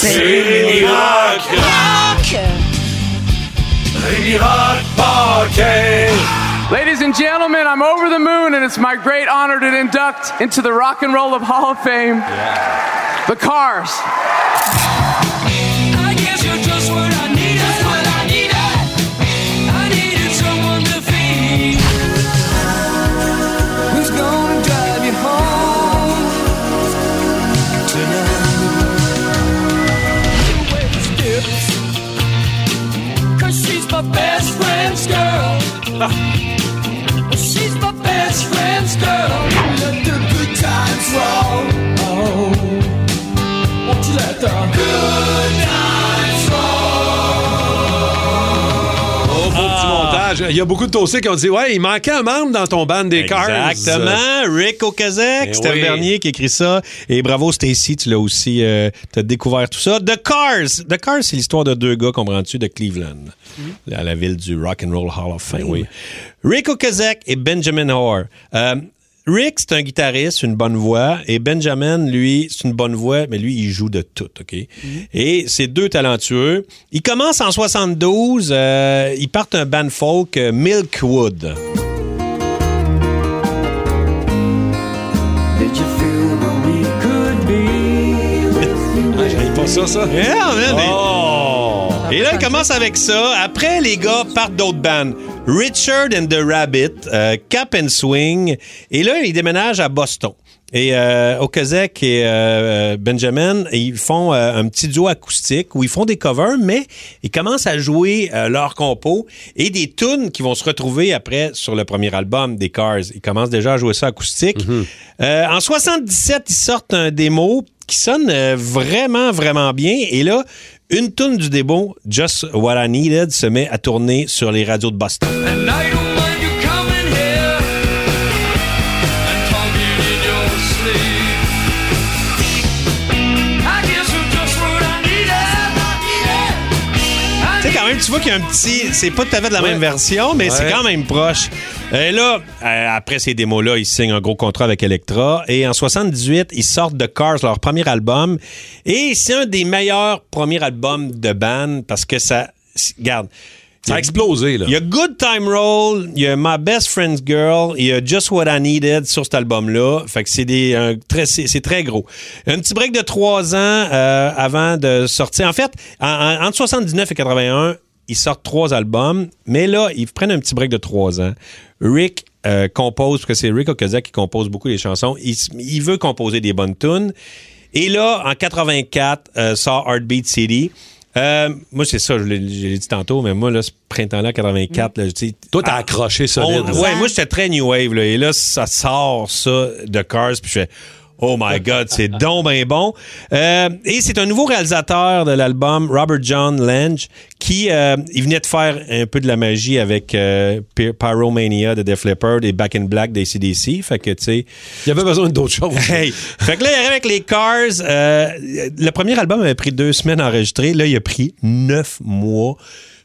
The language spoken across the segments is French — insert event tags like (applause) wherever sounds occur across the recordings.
C'est Rémi Rock. Rémi Rock Podcast. Ladies and gentlemen, I'm over the moon, and it's my great honor to induct into the Rock and Roll of Hall of Fame the Cars. The good times roll? Oh, beau petit montage. Il y a beaucoup de tossés qui ont dit Ouais, il manquait un membre dans ton band des Cars. Exactement. Rick Okazek, Eh c'était oui. le dernier qui écrit ça. Et bravo Stacy, tu l'as aussi euh, t'as découvert tout ça. The Cars. The Cars, c'est l'histoire de deux gars, comprends-tu, de Cleveland, à la ville du Rock and Roll Hall of Fame. Oui. Rick Okazek et Benjamin Hoare. Euh, Rick, c'est un guitariste, une bonne voix, et Benjamin, lui, c'est une bonne voix, mais lui, il joue de tout, OK? Et c'est deux talentueux. Ils commencent en 72, euh, ils partent un band folk, euh, Milkwood. (laughs) Ah, pas ça, ça. Yeah, man, mais- Oh! Et là, il commence avec ça. Après, les gars partent d'autres bandes. Richard and the Rabbit, euh, Cap and Swing. Et là, ils déménagent à Boston. Et euh, Okazek et euh, Benjamin, ils font euh, un petit duo acoustique où ils font des covers, mais ils commencent à jouer euh, leurs compos et des tunes qui vont se retrouver après sur le premier album des Cars. Ils commencent déjà à jouer ça acoustique. Euh, en 77, ils sortent un démo qui sonne euh, vraiment, vraiment bien. Et là, une tune du démo, Just What I Needed, se met à tourner sur les radios de Boston. Tu vois qu'il y a un petit. C'est pas tout à fait de la Ouais. même version, mais c'est quand même proche. Et là, euh, après ces démos-là, ils signent un gros contrat avec Elektra. Et en 78, ils sortent de Cars, leur premier album. Et c'est un des meilleurs premiers albums de band parce que ça. Regarde. Ça a explosé, là. Il y a Good Time Roll, il y a My Best Friend's Girl, il y a Just What I Needed sur cet album-là. Fait que c'est des un très c'est c'est très gros. Un petit break de trois ans euh, avant de sortir. En fait, en- en- entre 79 et 81, ils sortent trois albums, mais là ils prennent un petit break de trois ans. Rick euh, compose parce que c'est Rick Okazak qui compose beaucoup les chansons. Il, veut composer des bonnes tunes. Et là, en 84, euh, sort Heartbeat City. Euh, moi, c'est ça, je l'ai je l'ai dit tantôt, mais moi, là, ce printemps-là, 84, là, tu sais, Toi, t'as accroché solide. on- ouais, moi, j'étais très New Wave, là, et là, ça sort, ça, de Cars, puis je fais, oh my God, c'est donc ben bon. Euh, et c'est un nouveau réalisateur de l'album, Robert John Lange, qui, euh, il venait de faire un peu de la magie avec euh, Py- Pyromania de Def Leppard et Back in Black d'ACDC, fait que, tu sais, Il avait besoin d'autre chose. Hey! Fait que là, il avec les Cars. le premier album avait pris deux semaines à enregistrer. Là, il a pris neuf mois.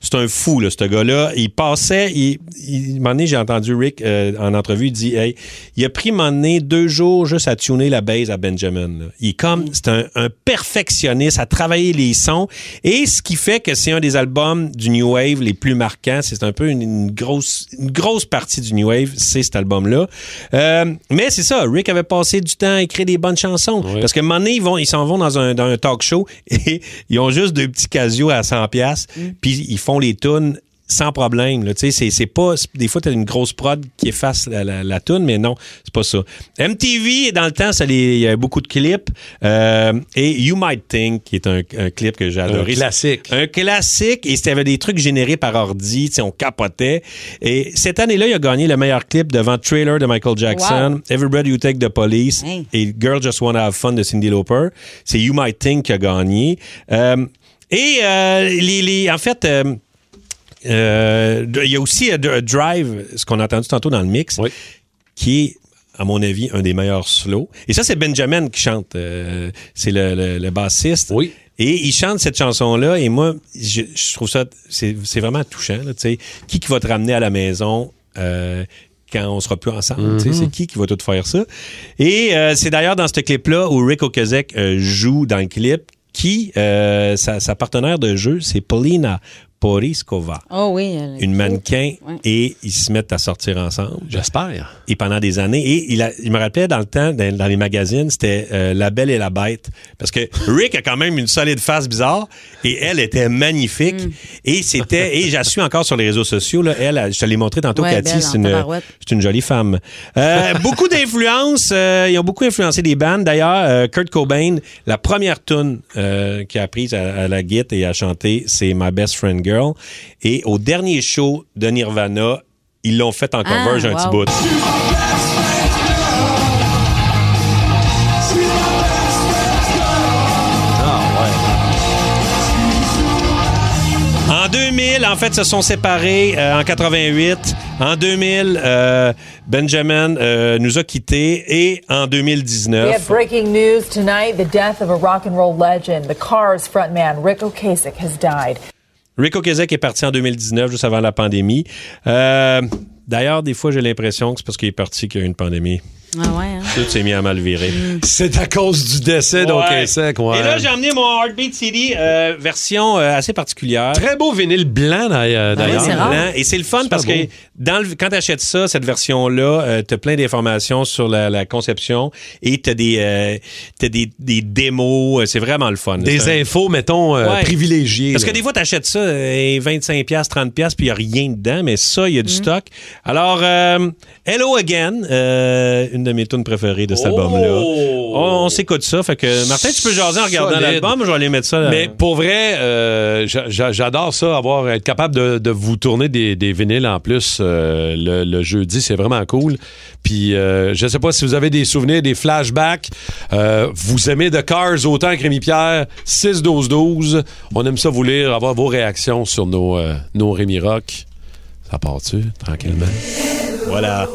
C'est un fou, là, ce gars-là. Il passait, il, il, un moment donné, j'ai entendu Rick en entrevue, il dit, hey, il a pris, un moment donné, deux jours juste à tuner la base à Benjamin. là. Il est comme, c'est un, un perfectionniste à travailler les sons. Et ce qui fait que c'est un des albums du New Wave les plus marquants. C'est un peu une, une grosse, une grosse partie du New Wave, c'est cet album-là. Euh, mais c'est ça, Rick avait passé du temps à écrire des bonnes chansons. Parce que un moment donné, ils vont, ils s'en vont dans un, dans un talk show (laughs) et ils ont juste deux petits casios à 100 pièces puis ils font les tunes sans problème. Là. Tu sais, C'est, c'est pas. Des fois, tu as une grosse prod qui efface la, la, la tune, mais non, c'est pas ça. MTV, dans le temps, ça les- il y avait beaucoup de clips. Euh, et You Might Think, qui est un, un clip que j'ai adoré. classique. Un classique. Et c'était des trucs générés par ordi. tu sais, On capotait. Et cette année-là, il a gagné le meilleur clip devant Trailer de Michael Jackson, Everybody You Take the Police Hey. et Girl Just Wanna Have Fun de Cindy Lauper. C'est You Might Think qui a gagné. Euh, et euh, les, les- en fait, euh, il y a aussi D- Drive, ce qu'on a entendu tantôt dans le mix, Oui. qui est, à mon avis, un des meilleurs slows. Et ça, c'est Benjamin qui chante. euh, c'est le, le- le bassiste. Oui. Et il chante cette chanson-là, et moi, je, je trouve ça, c'est vraiment touchant. Là, qui qui va te ramener à la maison euh, quand on sera plus ensemble? sais, C'est qui qui va tout faire ça? Et euh, c'est d'ailleurs dans ce clip-là où Rick Ocasek euh, joue dans le clip qui, euh, sa, sa partenaire de jeu, c'est Paulina Poriskova, Oh oui. elle est une cool. mannequin, Ouais. et ils se mettent à sortir ensemble. J'espère. Et pendant des années. Et il, a, il me rappelait dans le temps, dans, dans les magazines, c'était euh, La Belle et la Bête. Parce que Rick a quand même une solide face bizarre et elle était magnifique. Mm. Et c'était, et j'assume encore sur les réseaux sociaux, là, elle, je te l'ai montré tantôt, Ouais, Cathy, c'est une, jolie femme. Euh, beaucoup d'influence, euh, ils ont beaucoup influencé des bands. D'ailleurs, euh, Kurt Cobain, la première tune euh, qu'il a apprise à, à la guitare et à chanter, c'est My Best Friend Girl. Et au dernier show de Nirvana, ils l'ont fait en cover, Ah, j'ai un petit bout. En 2000, en fait, se sont séparés euh, en 88. En 2000, euh, Benjamin euh, nous a quittés et en We have 2019, breaking news tonight the death of a rock and roll legend. The Cars frontman Rick Ocasek has died. Rick Ocasek est parti en 2019, juste avant la pandémie. Euh, D'ailleurs, des fois, j'ai l'impression que c'est parce qu'il est parti qu'il y a eu une pandémie. Ah ouais, hein? Tout s'est mis à mal virer. C'est à cause du décès d'Ocasek, ouais. Et là, j'ai emmené mon Heartbeat CD euh, version euh, assez particulière. Très beau vinyle blanc, d'ailleurs. Ah oui. Et c'est le fun parce que beau. dans le, quand tu achètes ça, cette version-là, tu as plein d'informations sur la, la conception et tu as, des, euh, t'as des, des démos. Euh, C'est vraiment le fun. Des infos, mettons, euh, Ouais. privilégiées. Parce que des fois, tu achètes ça, euh, 25$, 30$, puis il n'y a rien dedans, mais ça, il y a du Mm. stock. Alors, euh, Hello Again, euh, une de mes tunes préférées de cet album-là. On, on s'écoute ça. Fait que, Martin, tu peux jaser en regardant l'album. Je vais aller mettre ça. là. Mais pour vrai, euh, j'a- j'a- j'adore ça, avoir être capable de, de vous tourner des, des vinyles en plus euh, le, le jeudi, c'est vraiment cool. Puis euh, je sais pas si vous avez des souvenirs, des flashbacks. Euh, vous aimez The Cars autant que Rémi Pierre, 6 12 12. On aime ça vous lire, avoir vos réactions sur nos euh, nos Rémi Rock. Ça part-tu tranquillement? Voilà.